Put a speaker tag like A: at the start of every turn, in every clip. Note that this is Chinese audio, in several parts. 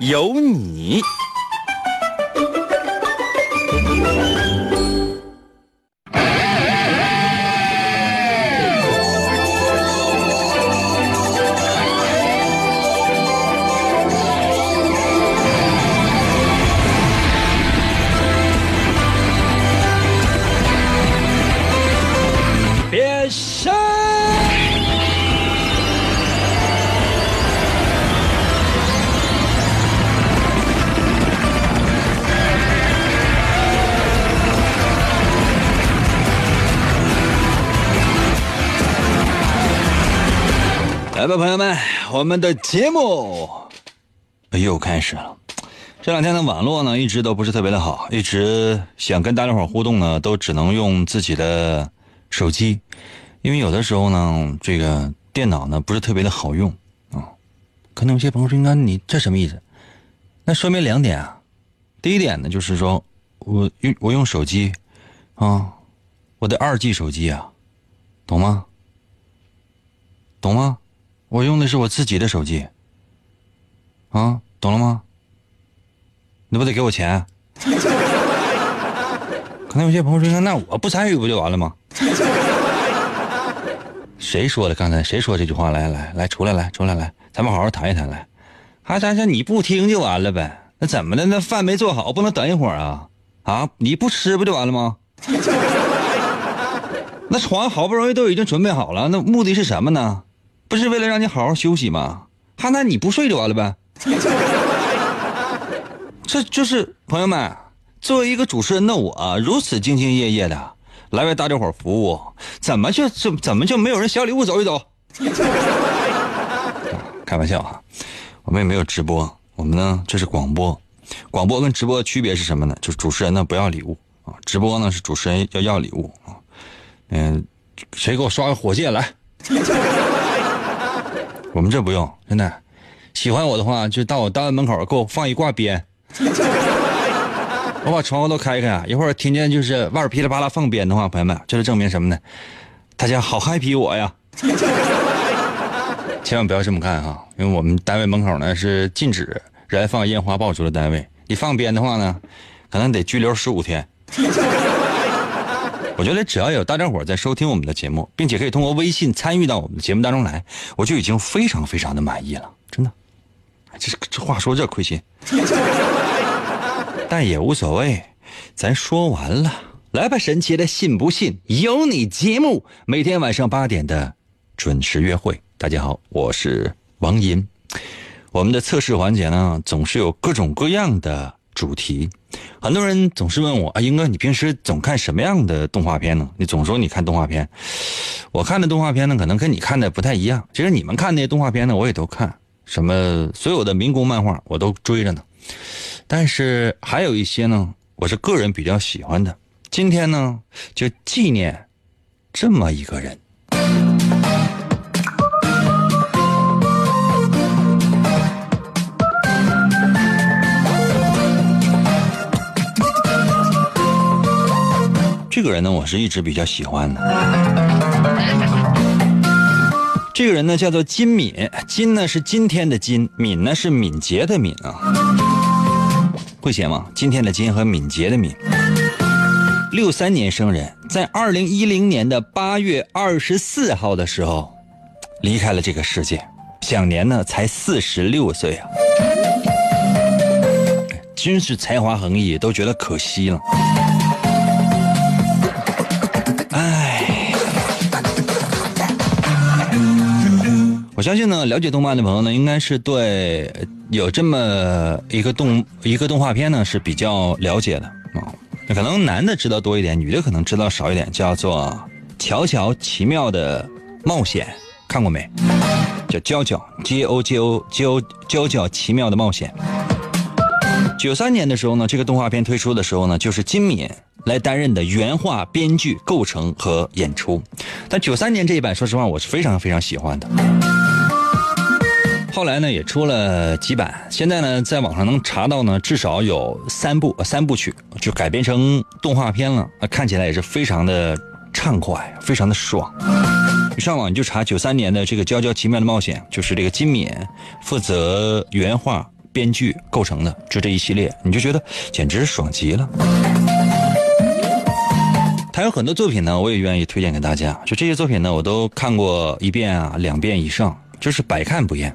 A: 有你。吧，朋友们，我们的节目又开始了。这两天的网络呢，一直都不是特别的好，一直想跟大家伙互动呢，都只能用自己的手机，因为有的时候呢，这个电脑呢不是特别的好用啊。可能有些朋友说：“应该你这什么意思？”那说明两点啊。第一点呢，就是说我用我用手机啊，我的二 G 手机啊，懂吗？懂吗？我用的是我自己的手机，啊，懂了吗？你不得给我钱？可能有些朋友说：“那我不参与不就完了吗？”谁说的？刚才谁说这句话？来来来，出来来出来来，咱们好好谈一谈来。还咱说你不听就完了呗？那怎么的？那饭没做好，不能等一会儿啊？啊，你不吃不就完了吗？那床好不容易都已经准备好了，那目的是什么呢？不是为了让你好好休息吗？哈，那你不睡就完了呗？这就是朋友们，作为一个主持人的我，如此兢兢业业的来为大家伙服务，怎么就怎怎么就没有人小礼物走一走？开玩笑啊，我们也没有直播，我们呢这是广播，广播跟直播的区别是什么呢？就是主持人呢不要礼物啊，直播呢是主持人要要礼物啊。嗯，谁给我刷个火箭来？我们这不用，真的。喜欢我的话，就到我单位门口给我放一挂鞭。我把窗户都开开，一会儿听见就是外边噼里啪啦放鞭的话，朋友们，这是证明什么呢？大家好 happy 我呀！千万不要这么干哈，因为我们单位门口呢是禁止燃放烟花爆竹的单位。你放鞭的话呢，可能得拘留十五天。我觉得只要有大家伙在收听我们的节目，并且可以通过微信参与到我们的节目当中来，我就已经非常非常的满意了，真的。这这话说这亏心，但也无所谓，咱说完了，来吧，神奇的信不信由你节目，每天晚上八点的准时约会。大家好，我是王银。我们的测试环节呢，总是有各种各样的主题。很多人总是问我啊，英哥，你平时总看什么样的动画片呢？你总说你看动画片，我看的动画片呢，可能跟你看的不太一样。其实你们看那些动画片呢，我也都看。什么所有的民工漫画我都追着呢，但是还有一些呢，我是个人比较喜欢的。今天呢，就纪念这么一个人。这个人呢，我是一直比较喜欢的。这个人呢叫做金敏，金呢是今天的金，敏呢是敏捷的敏啊，会写吗？今天的金和敏捷的敏。六三年生人，在二零一零年的八月二十四号的时候，离开了这个世界，享年呢才四十六岁啊，真是才华横溢，都觉得可惜了。我相信呢，了解动漫的朋友呢，应该是对有这么一个动一个动画片呢是比较了解的啊。那可能男的知道多一点，女的可能知道少一点，叫做《乔乔奇妙的冒险》，看过没？叫娇娇 J O J O J O 娇娇奇妙的冒险。九三年的时候呢，这个动画片推出的时候呢，就是金敏来担任的原画、编剧、构成和演出。但九三年这一版，说实话，我是非常非常喜欢的。后来呢，也出了几版，现在呢，在网上能查到呢，至少有三部三部曲，就改编成动画片了。看起来也是非常的畅快，非常的爽。你上网你就查九三年的这个《娇娇奇妙的冒险》，就是这个金敏负责原画。编剧构成的，就这一系列，你就觉得简直爽极了。他有很多作品呢，我也愿意推荐给大家。就这些作品呢，我都看过一遍啊，两遍以上，就是百看不厌。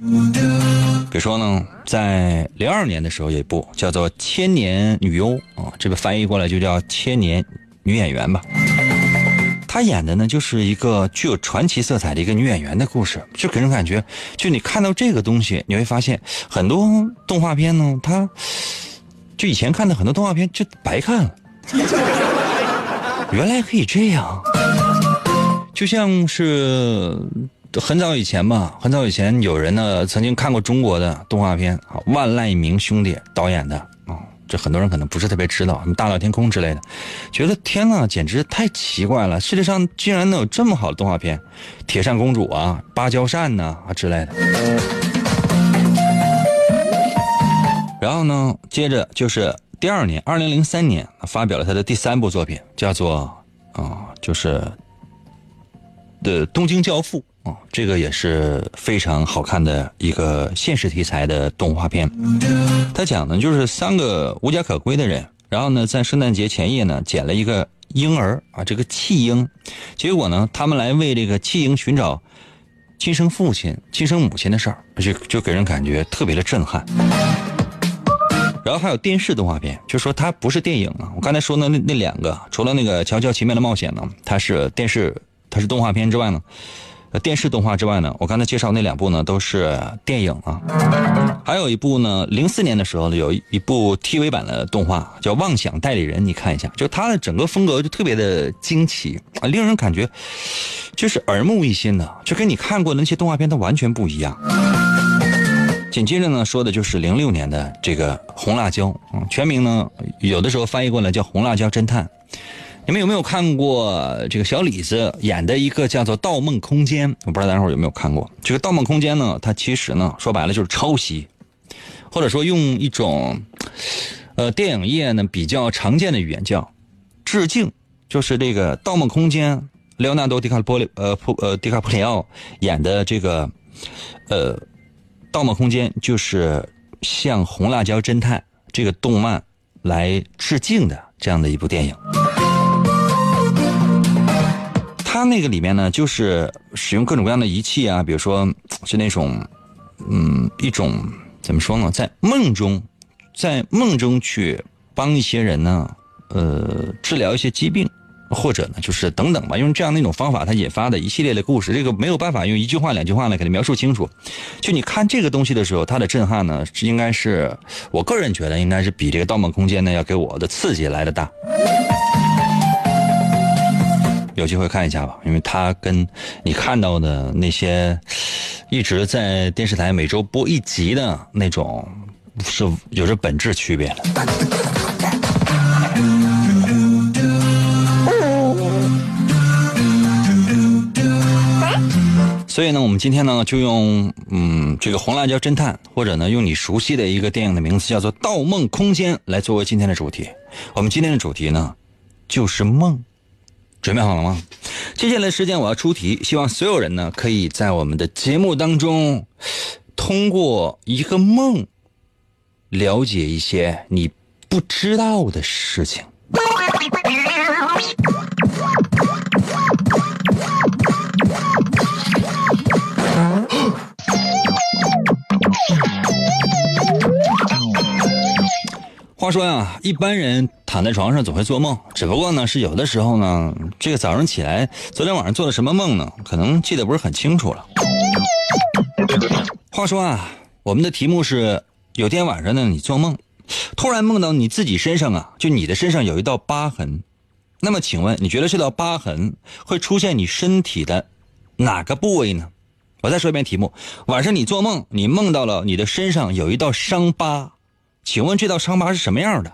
A: 比如说呢，在零二年的时候有一部叫做《千年女优》啊，这个翻译过来就叫《千年女演员》吧。她演的呢，就是一个具有传奇色彩的一个女演员的故事，就给人感觉，就你看到这个东西，你会发现很多动画片呢，它就以前看的很多动画片就白看了，原来可以这样，就像是很早以前吧，很早以前有人呢曾经看过中国的动画片，万籁鸣兄弟导演的啊。这很多人可能不是特别知道，什么大闹天空之类的，觉得天呐，简直太奇怪了！世界上竟然能有这么好的动画片，铁扇公主啊，芭蕉扇呐啊之类的。然后呢，接着就是第二年，二零零三年发表了他的第三部作品，叫做啊，就是的《东京教父》。哦，这个也是非常好看的一个现实题材的动画片。他讲的就是三个无家可归的人，然后呢，在圣诞节前夜呢，捡了一个婴儿啊，这个弃婴。结果呢，他们来为这个弃婴寻找亲生父亲、亲生母亲的事儿，就就给人感觉特别的震撼。然后还有电视动画片，就说它不是电影啊。我刚才说的那那两个，除了那个《乔乔奇妙的冒险》呢，它是电视，它是动画片之外呢。电视动画之外呢，我刚才介绍那两部呢都是电影啊，还有一部呢，零四年的时候呢有一部 TV 版的动画叫《妄想代理人》，你看一下，就它的整个风格就特别的惊奇啊，令人感觉就是耳目一新的，就跟你看过的那些动画片都完全不一样。紧接着呢说的就是零六年的这个《红辣椒》，全名呢有的时候翻译过来叫《红辣椒侦探》。你们有没有看过这个小李子演的一个叫做《盗梦空间》？我不知道大家伙有没有看过这个《盗梦空间》呢？它其实呢，说白了就是抄袭，或者说用一种呃电影业呢比较常见的语言叫致敬，就是这个《盗梦空间》，莱昂纳多·迪卡波里呃普呃迪卡普里奥演的这个呃《盗梦空间》，就是向《红辣椒侦探》这个动漫来致敬的这样的一部电影。它那个里面呢，就是使用各种各样的仪器啊，比如说 是那种，嗯，一种怎么说呢，在梦中，在梦中去帮一些人呢，呃，治疗一些疾病，或者呢，就是等等吧，用这样的一种方法，它引发的一系列的故事，这个没有办法用一句话、两句话来给它描述清楚。就你看这个东西的时候，它的震撼呢，应该是我个人觉得应该是比这个《盗梦空间》呢要给我的刺激来的大。有机会看一下吧，因为它跟你看到的那些一直在电视台每周播一集的那种是有着本质区别的。所以呢，我们今天呢就用嗯这个红辣椒侦探，或者呢用你熟悉的一个电影的名字叫做《盗梦空间》来作为今天的主题。我们今天的主题呢就是梦。准备好了吗？接下来时间我要出题，希望所有人呢可以在我们的节目当中，通过一个梦，了解一些你不知道的事情。话说呀，一般人躺在床上总会做梦，只不过呢是有的时候呢，这个早上起来，昨天晚上做了什么梦呢？可能记得不是很清楚了。话说啊，我们的题目是：有天晚上呢，你做梦，突然梦到你自己身上啊，就你的身上有一道疤痕。那么请问，你觉得这道疤痕会出现你身体的哪个部位呢？我再说一遍题目：晚上你做梦，你梦到了你的身上有一道伤疤。请问这道伤疤是什么样的？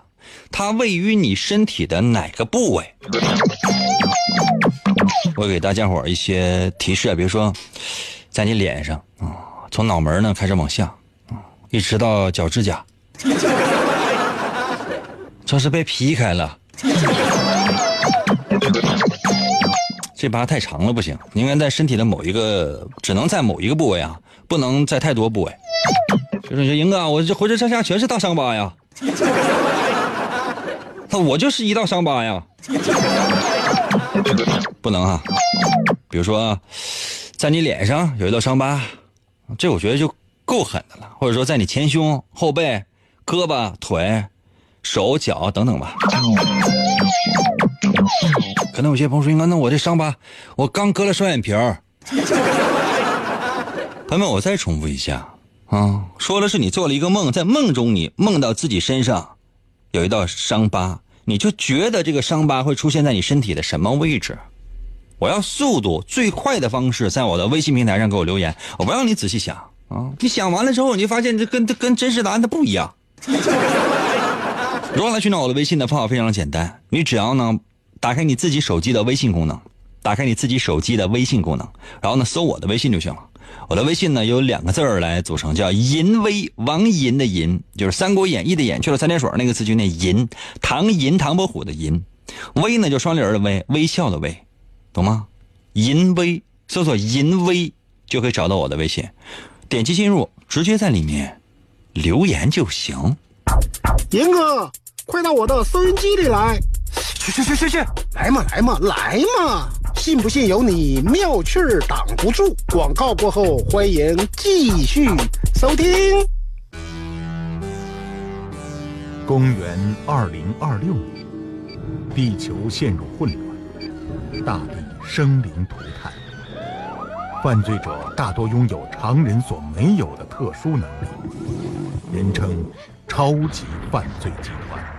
A: 它位于你身体的哪个部位？我给大家伙一些提示啊，比如说，在你脸上啊，从脑门呢开始往下啊，一直到脚趾甲，这是被劈开了。这疤太长了不行，应该在身体的某一个，只能在某一个部位啊，不能在太多部位。就是说，英哥，我这浑身上下全是大伤疤呀。那我就是一道伤疤呀。不能啊，比如说，在你脸上有一道伤疤，这我觉得就够狠的了。或者说，在你前胸、后背、胳膊、腿、手脚等等吧。可能有些朋友说：“应该那我这伤疤，我刚割了双眼皮儿。”朋友们，我再重复一下啊，说的是你做了一个梦，在梦中你梦到自己身上有一道伤疤，你就觉得这个伤疤会出现在你身体的什么位置？我要速度最快的方式，在我的微信平台上给我留言，我不让你仔细想啊，你想完了之后，你就发现这跟跟真实答案它不一样。如何来寻找我的微信的方法非常简单，你只要呢。打开你自己手机的微信功能，打开你自己手机的微信功能，然后呢，搜我的微信就行了。我的微信呢有两个字儿来组成，叫“淫威”，王淫的淫，就是《三国演义》的演，去了三点水那个字就念淫，唐寅唐伯虎的淫，威呢就双立人的威，微笑的威，懂吗？淫威，搜索“淫威”就可以找到我的微信，点击进入，直接在里面留言就行。
B: 银哥，快到我的收音机里来。
C: 去去去去去，
B: 来嘛来嘛来嘛！信不信由你，妙趣儿挡不住。广告过后，欢迎继续收听。
C: 公元二零二六年，地球陷入混乱，大地生灵涂炭，犯罪者大多拥有常人所没有的特殊能力，人称超级犯罪集团。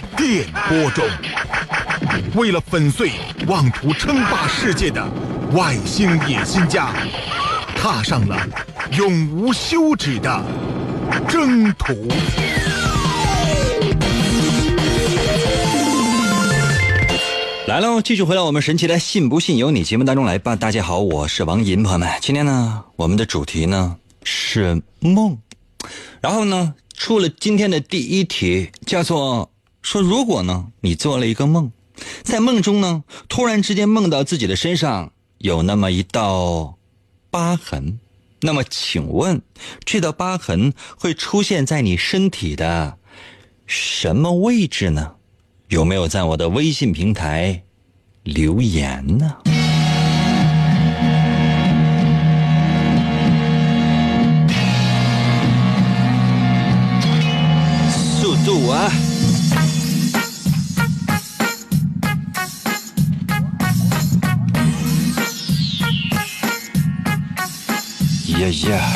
C: 电波中，为了粉碎妄图称霸世界的外星野心家，踏上了永无休止的征途。
A: 来喽，继续回到我们神奇的“信不信由你”节目当中来吧。大家好，我是王银，朋友们，今天呢，我们的主题呢是梦，然后呢，出了今天的第一题，叫做。说，如果呢，你做了一个梦，在梦中呢，突然之间梦到自己的身上有那么一道疤痕，那么请问，这道疤痕会出现在你身体的什么位置呢？有没有在我的微信平台留言呢？速度啊！呀呀！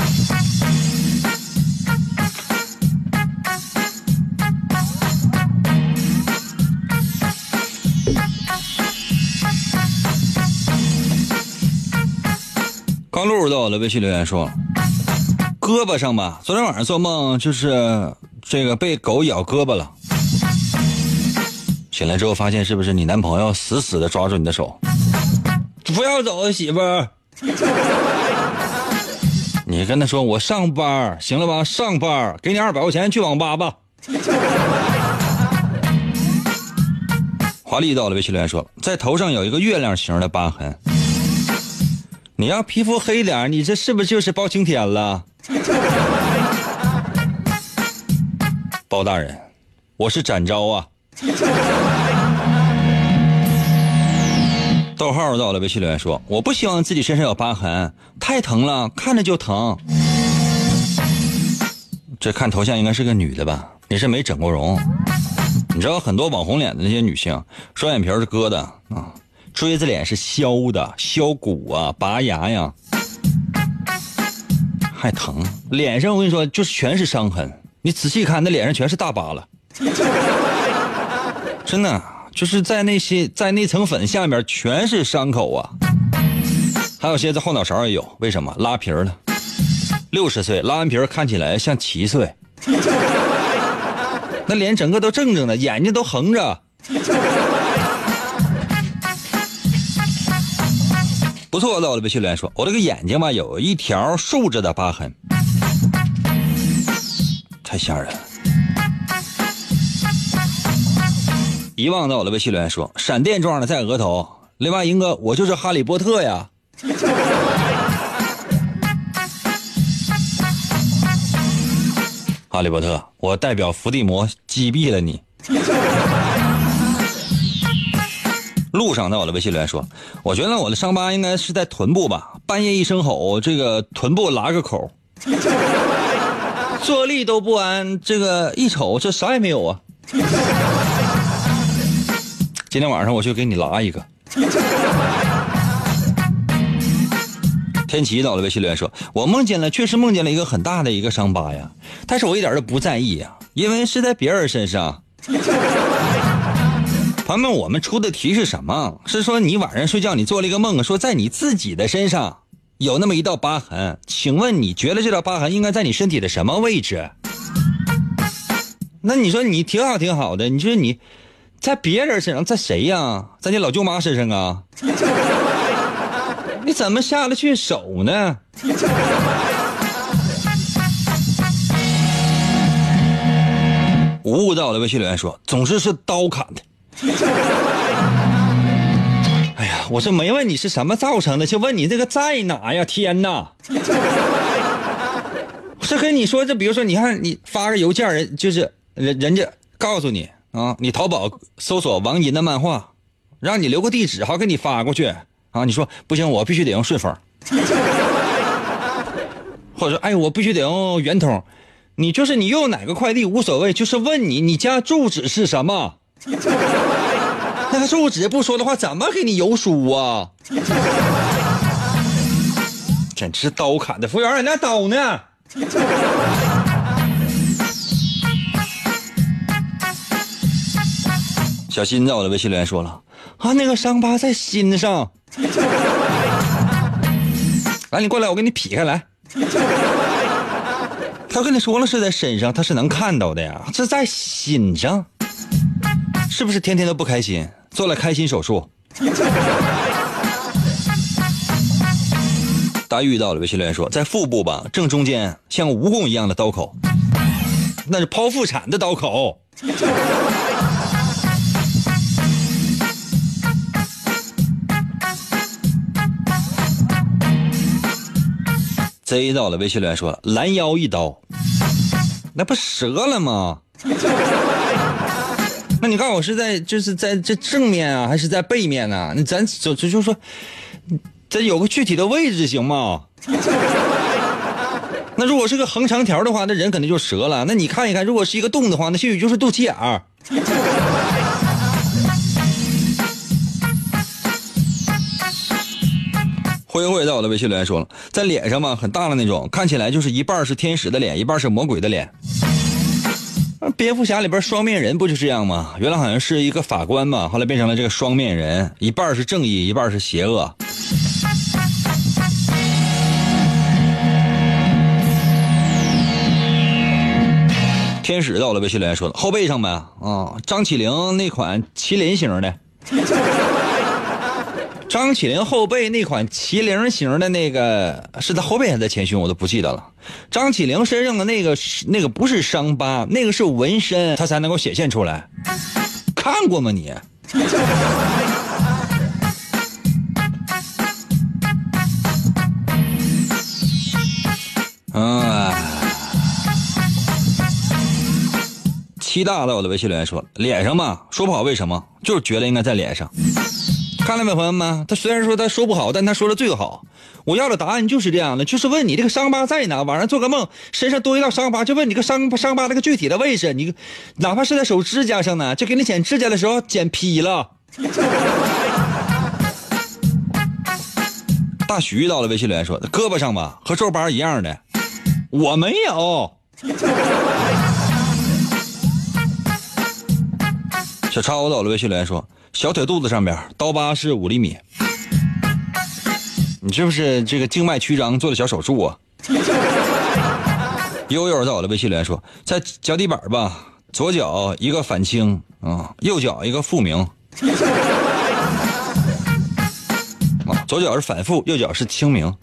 A: 刚露到我的微信留言说，胳膊上吧，昨天晚上做梦就是这个被狗咬胳膊了，醒来之后发现是不是你男朋友死死的抓住你的手？不要走，媳妇儿。你跟他说我上班行了吧？上班给你二百块钱去网吧吧。华丽到了，微信留言说，在头上有一个月亮形的疤痕。你要皮肤黑点你这是不是就是包青天了？包大人，我是展昭啊。逗号到了，微信留言说：“我不希望自己身上有疤痕，太疼了，看着就疼。”这看头像应该是个女的吧？你是没整过容。你知道很多网红脸的那些女性，双眼皮是割的啊，锥子脸是削的，削骨啊，拔牙呀，还疼。脸上我跟你说，就是全是伤痕。你仔细看，那脸上全是大疤了，真的就是在那些在那层粉下面全是伤口啊。还有些在后脑勺也有，为什么拉皮了？六十岁拉完皮看起来像七岁。那脸整个都正正的，眼睛都横着，不错。到了微信留言说，我这个眼睛吧，有一条竖着的疤痕，太吓人了。遗忘到我的微信留言说，闪电状的在额头。另外，英哥，我就是哈利波特呀。哈利波特，我代表伏地魔击毙了你。路上在我的微信留言说，我觉得我的伤疤应该是在臀部吧。半夜一声吼，这个臀部拉个口，坐立都不安。这个一瞅，这啥也没有啊。今天晚上我去给你拉一个。天琪到了微信留言说：“我梦见了，确实梦见了一个很大的一个伤疤呀，但是我一点都不在意呀，因为是在别人身上。”朋友们，我们出的题是什么？是说你晚上睡觉你做了一个梦，说在你自己的身上有那么一道疤痕，请问你觉得这道疤痕应该在你身体的什么位置？那你说你挺好挺好的，你说你在别人身上，在谁呀？在你老舅妈身上啊？你怎么下得去手呢？无误在我的微信留言说，总是是刀砍的。哎呀，我是没问你是什么造成的，就问你这个在哪呀？天哪！是跟你说，这比如说，你看你发个邮件，人就是人人家告诉你啊，你淘宝搜索王银的漫画，让你留个地址，好给你发过去。啊，你说不行，我必须得用顺丰，或者说，哎，我必须得用圆通，你就是你用哪个快递无所谓，就是问你你家住址是什么，那个住址不说的话，怎么给你邮书啊？简直刀砍的，服务员，你那刀呢？小新在我的微信留言说了，啊，那个伤疤在心上。来，你过来，我给你劈开来。他跟你说了是在身上，他是能看到的呀。这在心上，是不是天天都不开心？做了开心手术。大玉到了，微信留言说，在腹部吧，正中间像蜈蚣一样的刀口，那是剖腹产的刀口。贼到了，微信留言说拦腰一刀，那不折了吗？那你告诉我是在就是在这正面啊，还是在背面呢？那咱就就就说，咱有个具体的位置行吗？那如果是个横长条的话，那人肯定就折了。那你看一看，如果是一个洞的话，那兴许就是肚脐眼儿。灰灰在我的微信留言说了，在脸上嘛，很大的那种，看起来就是一半是天使的脸，一半是魔鬼的脸。蝙蝠侠里边双面人不就这样吗？原来好像是一个法官嘛，后来变成了这个双面人，一半是正义，一半是邪恶。天使在我的微信留言说的，后背上呗，啊，张起灵那款麒麟型的。张起灵后背那款麒麟型的那个是在后背还是在前胸，我都不记得了。张起灵身上的那个那个不是伤疤，那个是纹身，他才能够显现出来。看过吗你？啊！七大在我的微信留言说，脸上嘛，说不好为什么，就是觉得应该在脸上。看到没，朋友们？他虽然说他说不好，但他说的最好。我要的答案就是这样的，就是问你这个伤疤在哪？晚上做个梦，身上多一道伤疤，就问你个伤伤疤那个具体的位置。你哪怕是在手指甲上呢，就给你剪指甲的时候剪劈了。大徐到了微信留言说：“胳膊上吧，和皱巴一样的。”我没有。小超我到了微信留言说：“小腿肚子上边刀疤是五厘米。”你是不是这个静脉曲张做的小手术啊？悠悠在我的微信留言说，在脚底板吧，左脚一个反清啊，右脚一个复明。啊，左脚是反复，右脚是清明。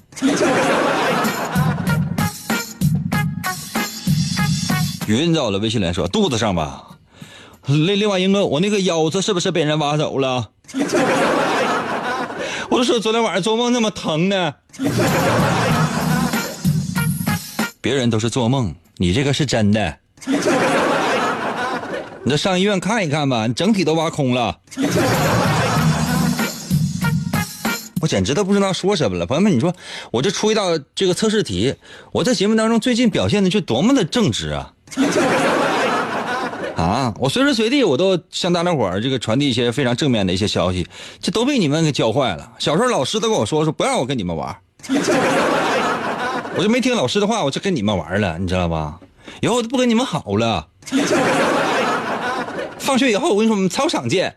A: 云在我的微信留言说，肚子上吧。另另外一个，我那个腰子是不是被人挖走了？我就说昨天晚上做梦那么疼呢。别人都是做梦，你这个是真的。你这上医院看一看吧，你整体都挖空了。我简直都不知道说什么了，朋友们，你说我这出一道这个测试题，我在节目当中最近表现的就多么的正直啊！啊！我随时随地我都向大家伙儿这个传递一些非常正面的一些消息，这都被你们给教坏了。小时候老师都跟我说说不让我跟你们玩，我就没听老师的话，我就跟你们玩了，你知道吧？以后我都不跟你们好了。放学以后我跟你说，我们操场见。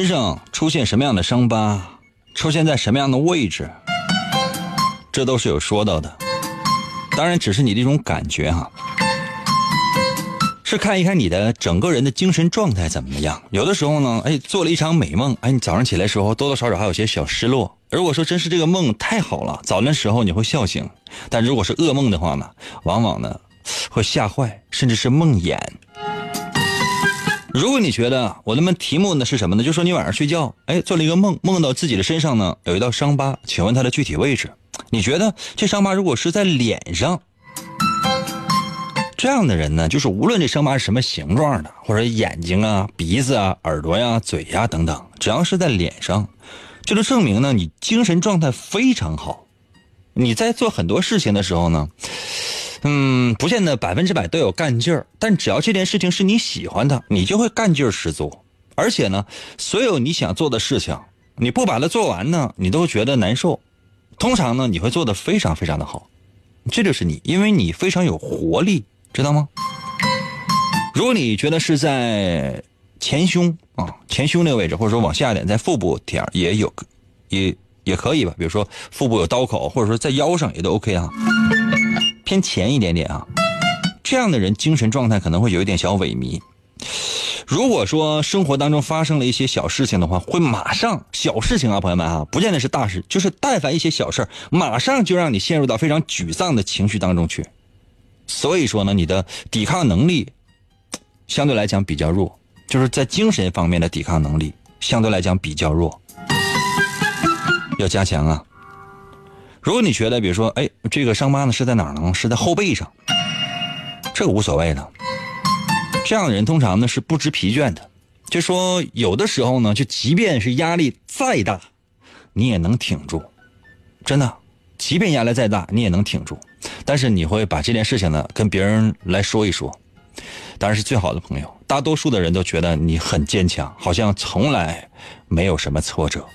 A: 身上出现什么样的伤疤，出现在什么样的位置，这都是有说到的。当然，只是你的一种感觉哈，是看一看你的整个人的精神状态怎么样。有的时候呢，哎，做了一场美梦，哎，你早上起来时候多多少少还有些小失落。如果说真是这个梦太好了，早晨时候你会笑醒；但如果是噩梦的话呢，往往呢会吓坏，甚至是梦魇。如果你觉得我那么题目呢是什么呢？就说你晚上睡觉，哎，做了一个梦，梦到自己的身上呢有一道伤疤，请问它的具体位置？你觉得这伤疤如果是在脸上，这样的人呢，就是无论这伤疤是什么形状的，或者眼睛啊、鼻子啊、耳朵呀、嘴呀等等，只要是在脸上，就能证明呢你精神状态非常好。你在做很多事情的时候呢。嗯，不见得百分之百都有干劲儿，但只要这件事情是你喜欢的，你就会干劲儿十足。而且呢，所有你想做的事情，你不把它做完呢，你都觉得难受。通常呢，你会做的非常非常的好，这就是你，因为你非常有活力，知道吗？如果你觉得是在前胸啊，前胸那个位置，或者说往下一点，在腹部点也有，也也可以吧。比如说腹部有刀口，或者说在腰上也都 OK 啊。偏前一点点啊，这样的人精神状态可能会有一点小萎靡。如果说生活当中发生了一些小事情的话，会马上小事情啊，朋友们啊，不见得是大事，就是但凡一些小事马上就让你陷入到非常沮丧的情绪当中去。所以说呢，你的抵抗能力相对来讲比较弱，就是在精神方面的抵抗能力相对来讲比较弱，要加强啊。如果你觉得，比如说，哎，这个伤疤呢是在哪儿呢？是在后背上，这个无所谓的。这样的人通常呢是不知疲倦的，就说有的时候呢，就即便是压力再大，你也能挺住，真的，即便压力再大，你也能挺住。但是你会把这件事情呢跟别人来说一说，当然是最好的朋友。大多数的人都觉得你很坚强，好像从来没有什么挫折。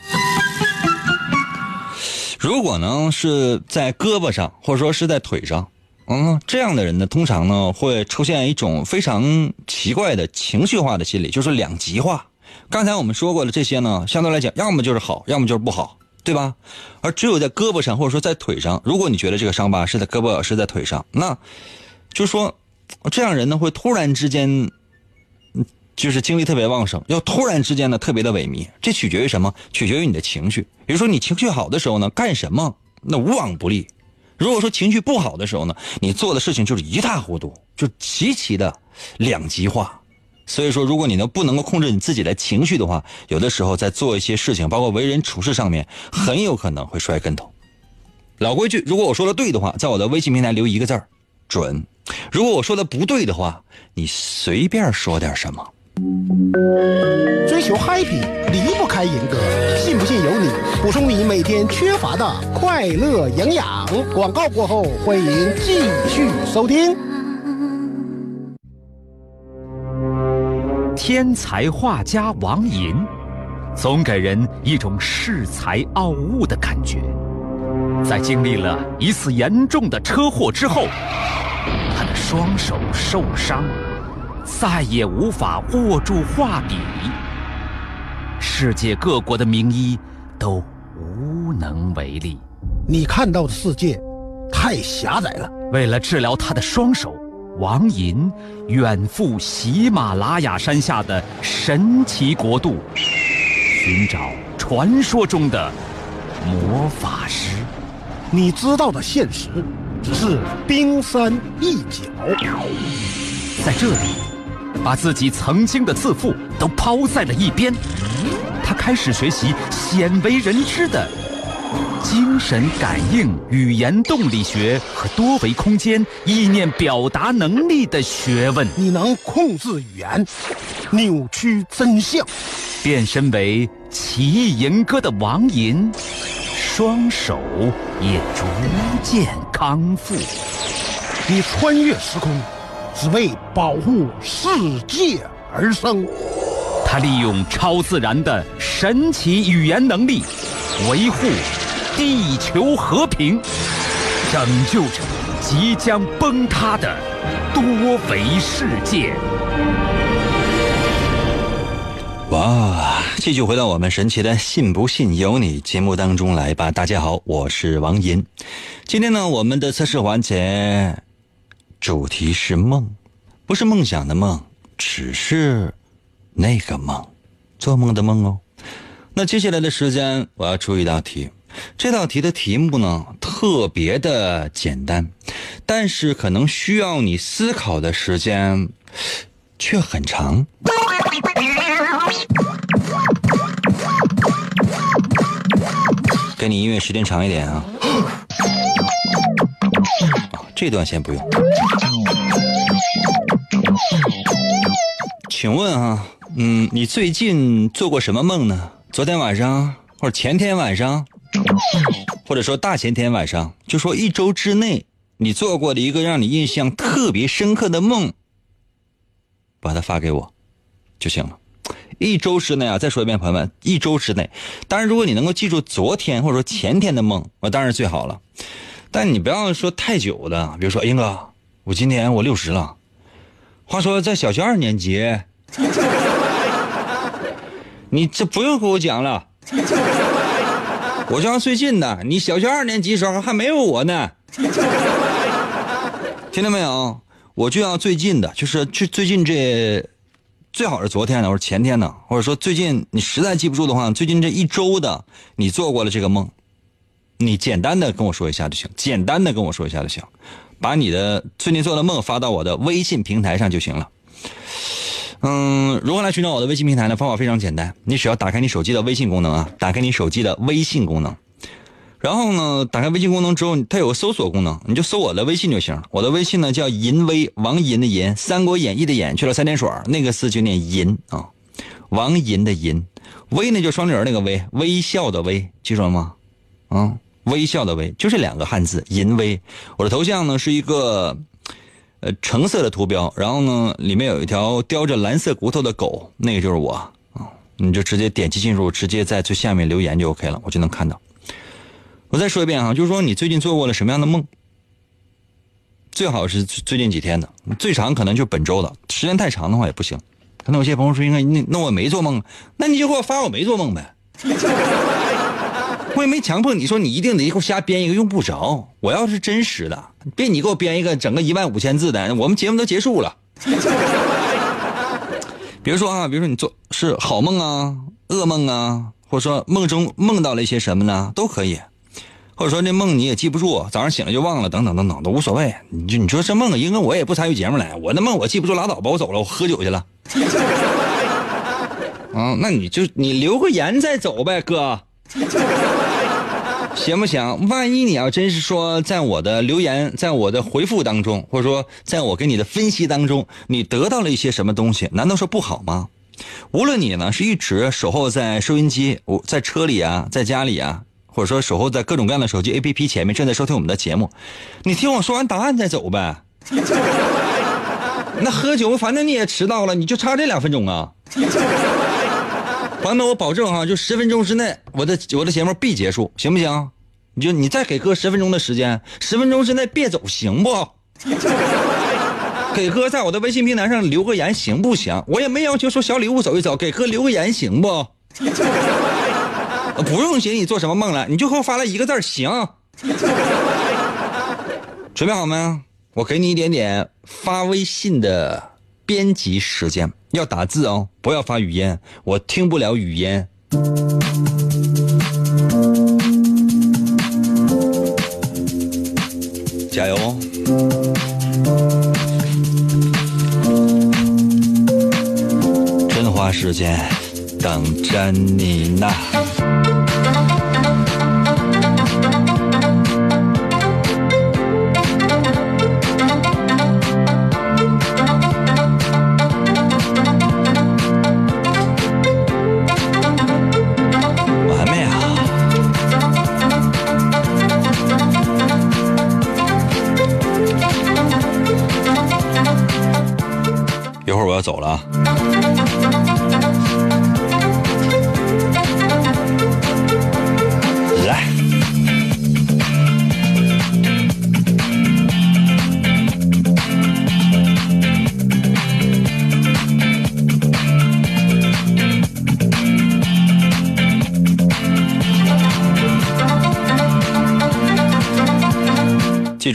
A: 如果呢是在胳膊上，或者说是在腿上，嗯，这样的人呢，通常呢会出现一种非常奇怪的情绪化的心理，就是两极化。刚才我们说过的这些呢，相对来讲，要么就是好，要么就是不好，对吧？而只有在胳膊上，或者说在腿上，如果你觉得这个伤疤是在胳膊，是在腿上，那就说，这样人呢会突然之间。就是精力特别旺盛，要突然之间呢特别的萎靡，这取决于什么？取决于你的情绪。比如说你情绪好的时候呢，干什么那无往不利；如果说情绪不好的时候呢，你做的事情就是一塌糊涂，就极其的两极化。所以说，如果你能不能够控制你自己的情绪的话，有的时候在做一些事情，包括为人处事上面，很有可能会摔跟头。老规矩，如果我说的对的话，在我的微信平台留一个字儿“准”；如果我说的不对的话，你随便说点什么。
B: 追求 happy 离不开银哥，信不信由你。补充你每天缺乏的快乐营养。广告过后，欢迎继续收听。
D: 天才画家王寅，总给人一种恃才傲物的感觉。在经历了一次严重的车祸之后，他的双手受伤，再也无法握住画笔。世界各国的名医都无能为力。
B: 你看到的世界太狭窄了。
D: 为了治疗他的双手，王寅远赴喜马拉雅山下的神奇国度，寻找传说中的魔法师。
B: 你知道的现实只是冰山一角。
D: 在这里，把自己曾经的自负都抛在了一边，他开始学习鲜为人知的精神感应、语言动力学和多维空间意念表达能力的学问。
B: 你能控制语言，扭曲真相，
D: 变身为奇异吟歌的王银。双手也逐渐康复。
B: 你穿越时空，只为保护世界而生。
D: 他利用超自然的神奇语言能力，维护地球和平，拯救着即将崩塌的多维世界。
A: 哇！继续回到我们神奇的“信不信由你”节目当中来吧。大家好，我是王银。今天呢，我们的测试环节主题是梦，不是梦想的梦，只是那个梦，做梦的梦哦。那接下来的时间，我要出一道题。这道题的题目呢，特别的简单，但是可能需要你思考的时间却很长。给你音乐时间长一点啊！这段先不用。请问啊，嗯，你最近做过什么梦呢？昨天晚上，或者前天晚上，或者说大前天晚上，就说一周之内你做过的一个让你印象特别深刻的梦，把它发给我就行了。一周之内啊，再说一遍，朋友们，一周之内。当然，如果你能够记住昨天或者说前天的梦，那当然最好了。但你不要说太久的，比如说，英哥，我今年我六十了。话说，在小学二年级，你这不用和我讲了。我就要最近的，你小学二年级时候还没有我呢。听到没有？我就要最近的，就是最最近这。最好是昨天的，或者前天的，或者说最近你实在记不住的话，最近这一周的你做过了这个梦，你简单的跟我说一下就行，简单的跟我说一下就行，把你的最近做的梦发到我的微信平台上就行了。嗯，如何来寻找我的微信平台呢？方法非常简单，你只要打开你手机的微信功能啊，打开你手机的微信功能。然后呢，打开微信功能之后，它有个搜索功能，你就搜我的微信就行。我的微信呢叫银威，王银的银，《三国演义》的演去了三点水，那个字就念银啊，王银的银，微呢就双立人那个微，微笑的微，记住了吗？啊，微笑的微，就这两个汉字，银威。我的头像呢是一个呃橙色的图标，然后呢里面有一条叼着蓝色骨头的狗，那个就是我啊，你就直接点击进入，直接在最下面留言就 OK 了，我就能看到。我再说一遍哈，就是说你最近做过了什么样的梦？最好是最近几天的，最长可能就本周的，时间太长的话也不行。可能有些朋友说：“应该那那我没做梦，那你就给我发我没做梦呗。我也没强迫你说你一定得给我瞎编一个，用不着。我要是真实的，别你给我编一个整个一万五千字的，我们节目都结束了。比如说啊，比如说你做是好梦啊、噩梦啊，或者说梦中梦到了一些什么呢，都可以。或者说那梦你也记不住，早上醒了就忘了，等等等等都无所谓。你就你说这梦，因为我也不参与节目来，我那梦我记不住拉倒吧，我走了，我喝酒去了。啊，那你就你留个言再走呗，哥。行不行？万一你要真是说在我的留言、在我的回复当中，或者说在我给你的分析当中，你得到了一些什么东西，难道说不好吗？无论你呢是一直守候在收音机，我在车里啊，在家里啊，或者说守候在各种各样的手机 APP 前面，正在收听我们的节目，你听我说完答案再走呗。那喝酒，反正你也迟到了，你就差这两分钟啊。朋友们，我保证哈，就十分钟之内，我的我的节目必结束，行不行？你就你再给哥十分钟的时间，十分钟之内别走，行不？给哥在我的微信平台上留个言，行不行？我也没要求说小礼物走一走，给哥留个言，行不？不用写你做什么梦了，你就给我发来一个字行。准备好没？我给你一点点发微信的编辑时间，要打字哦，不要发语音，我听不了语音。加油！真花时间等着你呢。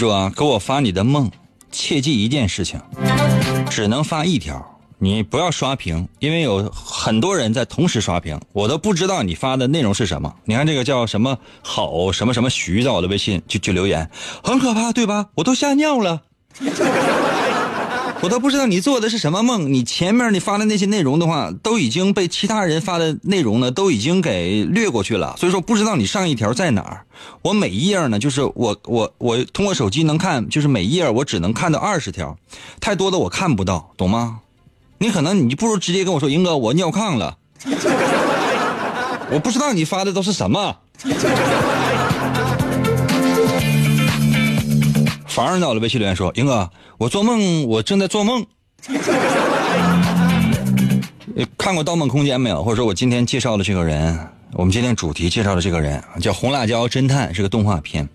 A: 住啊，给我发你的梦，切记一件事情，只能发一条，你不要刷屏，因为有很多人在同时刷屏，我都不知道你发的内容是什么。你看这个叫什么好什么什么徐，在我的微信就就留言，很可怕，对吧？我都吓尿了。我都不知道你做的是什么梦，你前面你发的那些内容的话，都已经被其他人发的内容呢，都已经给略过去了，所以说不知道你上一条在哪儿。我每一页呢，就是我我我通过手机能看，就是每一页我只能看到二十条，太多的我看不到，懂吗？你可能你不如直接跟我说，英哥我尿炕了，我不知道你发的都是什么。房儿到了微信留言说：“英哥，我做梦，我正在做梦。看过《盗梦空间》没有？或者说我今天介绍的这个人，我们今天主题介绍的这个人叫红辣椒侦探，是个动画片。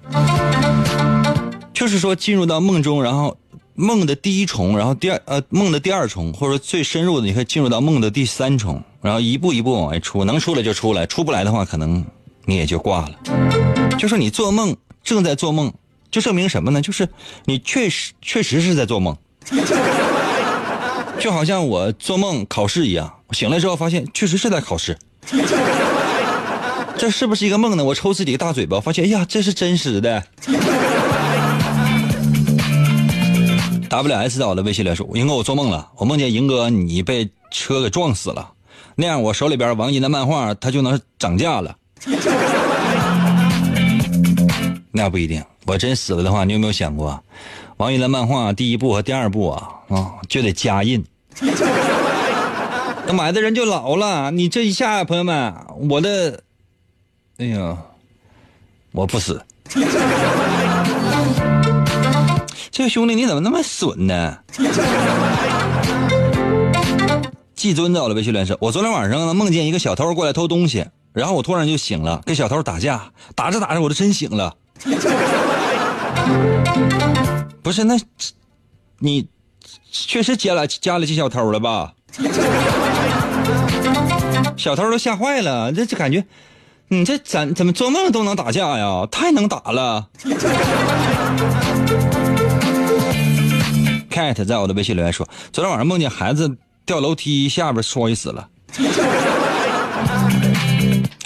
A: 就是说进入到梦中，然后梦的第一重，然后第二呃梦的第二重，或者说最深入的，你可以进入到梦的第三重，然后一步一步往外出，能出来就出来，出不来的话，可能你也就挂了。就说你做梦正在做梦。”就证明什么呢？就是你确实确实是在做梦，就好像我做梦考试一样。我醒来之后发现确实是在考试，这是不是一个梦呢？我抽自己一个大嘴巴，发现哎呀，这是真实的。WS 在我的微信里说：“英哥，我做梦了，我梦见英哥你被车给撞死了，那样我手里边王银的漫画它就能涨价了。”那不一定。我真死了的话，你有没有想过，王一的漫画第一部和第二部啊啊就得加印，那买的人就老了。你这一下，朋友们，我的，哎呀，我不死。这个兄弟你怎么那么损呢？季尊在我的微信里说，我昨天晚上呢梦见一个小偷过来偷东西，然后我突然就醒了，跟小偷打架，打着打着我就真醒了。不是那，你确实接了家里进小偷了吧？小偷都吓坏了，这这感觉，你这怎怎么做梦都能打架呀？太能打了。Cat 在我的微信留言说，昨天晚上梦见孩子掉楼梯下边摔死了，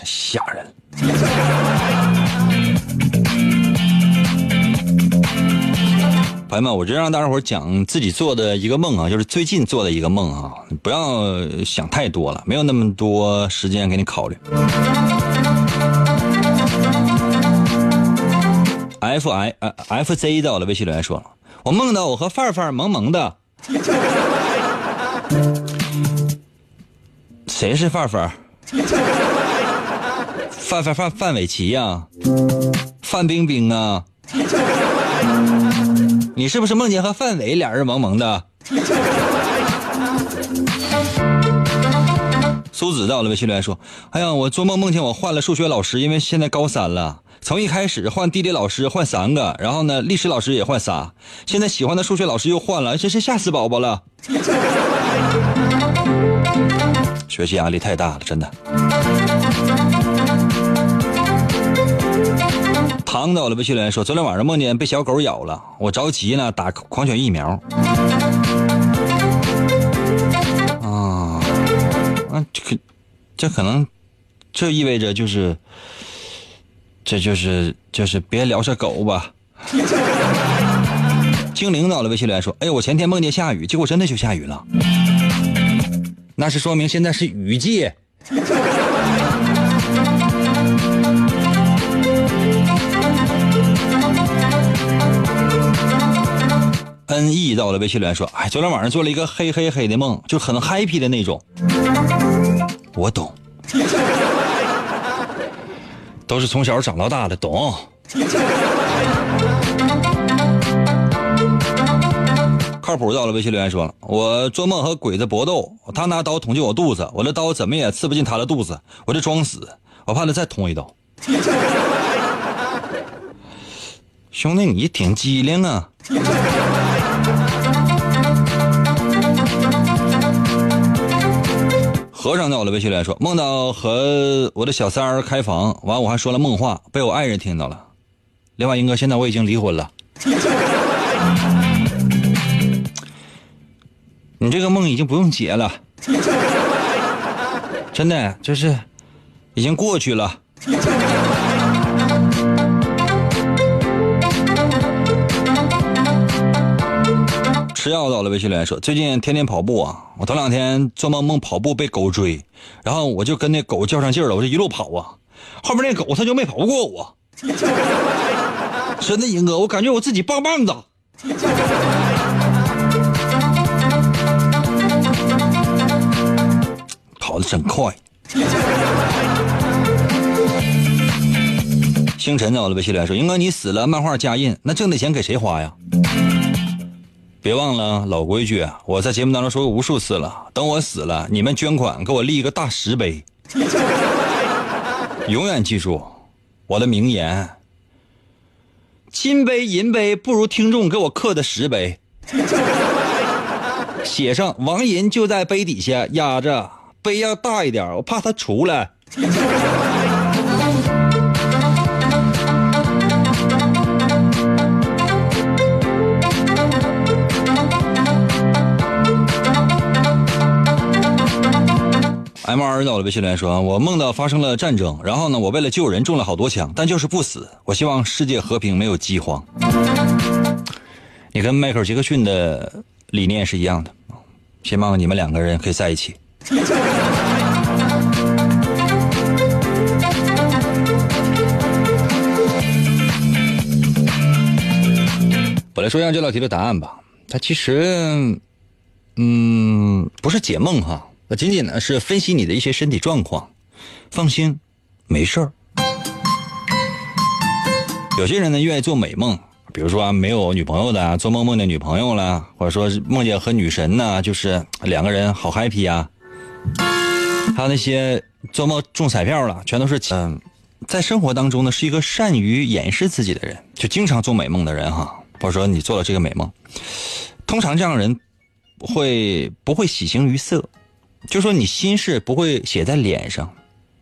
A: 吓人。朋友们，我就让大家伙讲自己做的一个梦啊，就是最近做的一个梦啊，不要想太多了，没有那么多时间给你考虑。F I 呃 F Z 到了微信留言说了，我梦到我和范范萌萌的。谁是范范？范范范范玮琪呀？范冰冰啊？你是不是梦见和范伟俩人萌萌的？苏子到了微信留言说：“哎呀，我做梦梦见我换了数学老师，因为现在高三了。从一开始换地理老师换三个，然后呢，历史老师也换仨，现在喜欢的数学老师又换了，真是吓死宝宝了。学习压力太大了，真的。”唐到了微信留言说：“昨天晚上梦见被小狗咬了，我着急呢，打狂犬疫苗。”啊，啊，这可，这可能，这意味着就是，这就是就是别聊这狗吧。精灵到了微信留言说：“哎呦，我前天梦见下雨，结果真的就下雨了，那是说明现在是雨季。”恩义到了微信留言说：“哎，昨天晚上做了一个黑黑黑的梦，就很 happy 的那种。”我懂，都是从小长到大的，懂。靠谱到了微信留言说：“我做梦和鬼子搏斗，他拿刀捅进我肚子，我的刀怎么也刺不进他的肚子，我就装死，我怕他再捅我一刀。”兄弟，你挺机灵啊！和尚到了微信来说，梦到和我的小三儿开房，完我还说了梦话，被我爱人听到了。另外，英哥，现在我已经离婚了。你这个梦已经不用解了，真的就是已经过去了。吃药到了，微信留言说：“最近天天跑步啊，我头两天做梦梦跑步被狗追，然后我就跟那狗较上劲了，我这一路跑啊，后面那狗它就没跑过我。真的，英哥，我感觉我自己棒棒的，跑的真快。”星辰到了，微信里说：“英哥，你死了，漫画加印，那挣的钱给谁花呀？”别忘了老规矩，我在节目当中说过无数次了。等我死了，你们捐款给我立一个大石碑，永远记住我的名言：金杯银杯不如听众给我刻的石碑，写上王银就在碑底下压着，碑要大一点，我怕他出来。M R 到了微信留言说：“我梦到发生了战争，然后呢，我为了救人中了好多枪，但就是不死。我希望世界和平，没有饥荒。”你跟迈克尔·杰克逊的理念是一样的，希望你们两个人可以在一起。我来说一下这道题的答案吧。它其实，嗯，不是解梦哈。那仅仅呢是分析你的一些身体状况，放心，没事儿。有些人呢愿意做美梦，比如说没有女朋友的做梦梦见女朋友了，或者说梦见和女神呢，就是两个人好 happy 呀。还有那些做梦中彩票了，全都是嗯，在生活当中呢是一个善于掩饰自己的人，就经常做美梦的人哈。或者说你做了这个美梦，通常这样的人会不会喜形于色？就说你心事不会写在脸上，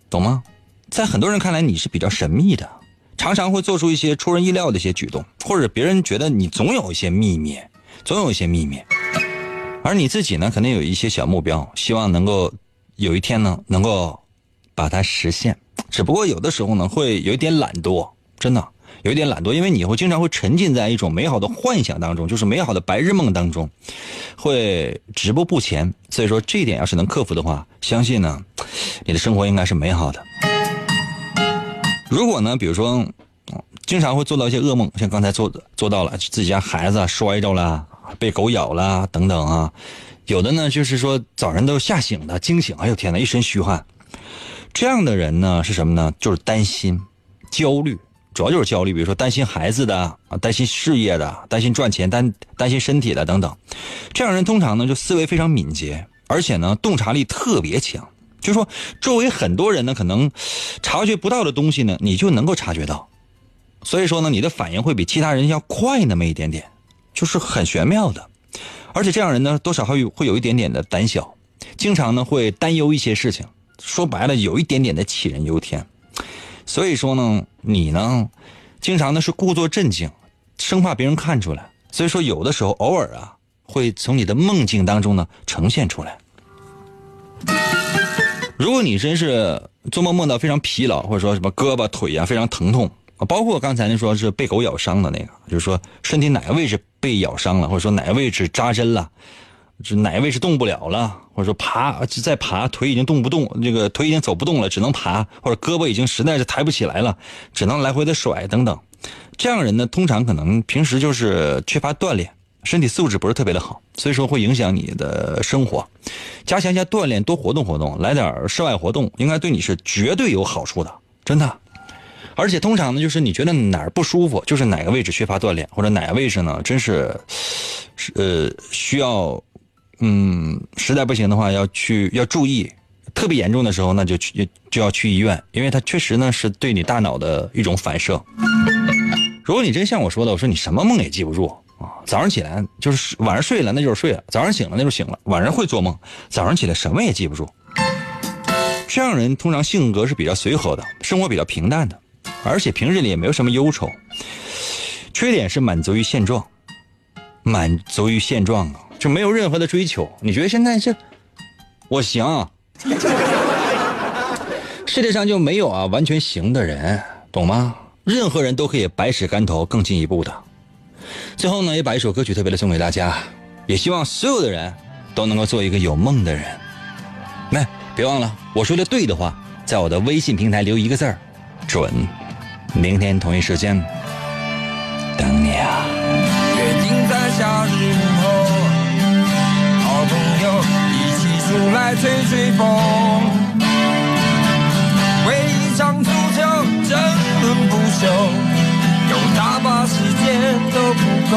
A: 懂吗？在很多人看来你是比较神秘的，常常会做出一些出人意料的一些举动，或者别人觉得你总有一些秘密，总有一些秘密。而你自己呢，肯定有一些小目标，希望能够有一天呢能够把它实现。只不过有的时候呢会有一点懒惰，真的。有点懒惰，因为你会经常会沉浸在一种美好的幻想当中，就是美好的白日梦当中，会止步不前。所以说这一点要是能克服的话，相信呢，你的生活应该是美好的。如果呢，比如说经常会做到一些噩梦，像刚才做做到了自己家孩子摔着了，被狗咬了等等啊。有的呢，就是说早上都吓醒的，惊醒，哎呦天哪，一身虚汗。这样的人呢是什么呢？就是担心、焦虑，主要就是焦虑。比如说担心孩子的啊，担心事业的，担心赚钱，担担心身体的等等。这样人通常呢就思维非常敏捷，而且呢洞察力特别强。就说周围很多人呢可能察觉不到的东西呢，你就能够察觉到。所以说呢，你的反应会比其他人要快那么一点点，就是很玄妙的。而且这样人呢，多少会有会有一点点的胆小，经常呢会担忧一些事情。说白了，有一点点的杞人忧天。所以说呢，你呢，经常呢是故作镇静，生怕别人看出来。所以说，有的时候偶尔啊，会从你的梦境当中呢呈现出来。如果你真是做梦梦到非常疲劳，或者说什么胳膊腿啊非常疼痛。包括刚才那说是被狗咬伤的那个，就是说身体哪个位置被咬伤了，或者说哪个位置扎针了，是哪位是动不了了，或者说爬再爬腿已经动不动，这个腿已经走不动了，只能爬，或者胳膊已经实在是抬不起来了，只能来回的甩等等。这样人呢，通常可能平时就是缺乏锻炼，身体素质不是特别的好，所以说会影响你的生活。加强一下锻炼，多活动活动，来点室外活动，应该对你是绝对有好处的，真的。而且通常呢，就是你觉得哪儿不舒服，就是哪个位置缺乏锻炼，或者哪个位置呢，真是，呃，需要，嗯，实在不行的话，要去要注意，特别严重的时候，那就去就要去医院，因为它确实呢是对你大脑的一种反射。如果你真像我说的，我说你什么梦也记不住啊，早上起来就是晚上睡了那就是睡了，早上醒了那就是醒了，晚上会做梦，早上起来什么也记不住。这样人通常性格是比较随和的，生活比较平淡的。而且平日里也没有什么忧愁，缺点是满足于现状，满足于现状啊，就没有任何的追求。你觉得现在这，我行，世界上就没有啊完全行的人，懂吗？任何人都可以百尺竿头更进一步的。最后呢，也把一首歌曲特别的送给大家，也希望所有的人都能够做一个有梦的人。来，别忘了我说的对的话，在我的微信平台留一个字儿，准。明天同一时间等你
E: 吹吹风，为一场足球争论不休，有大把时间都不够，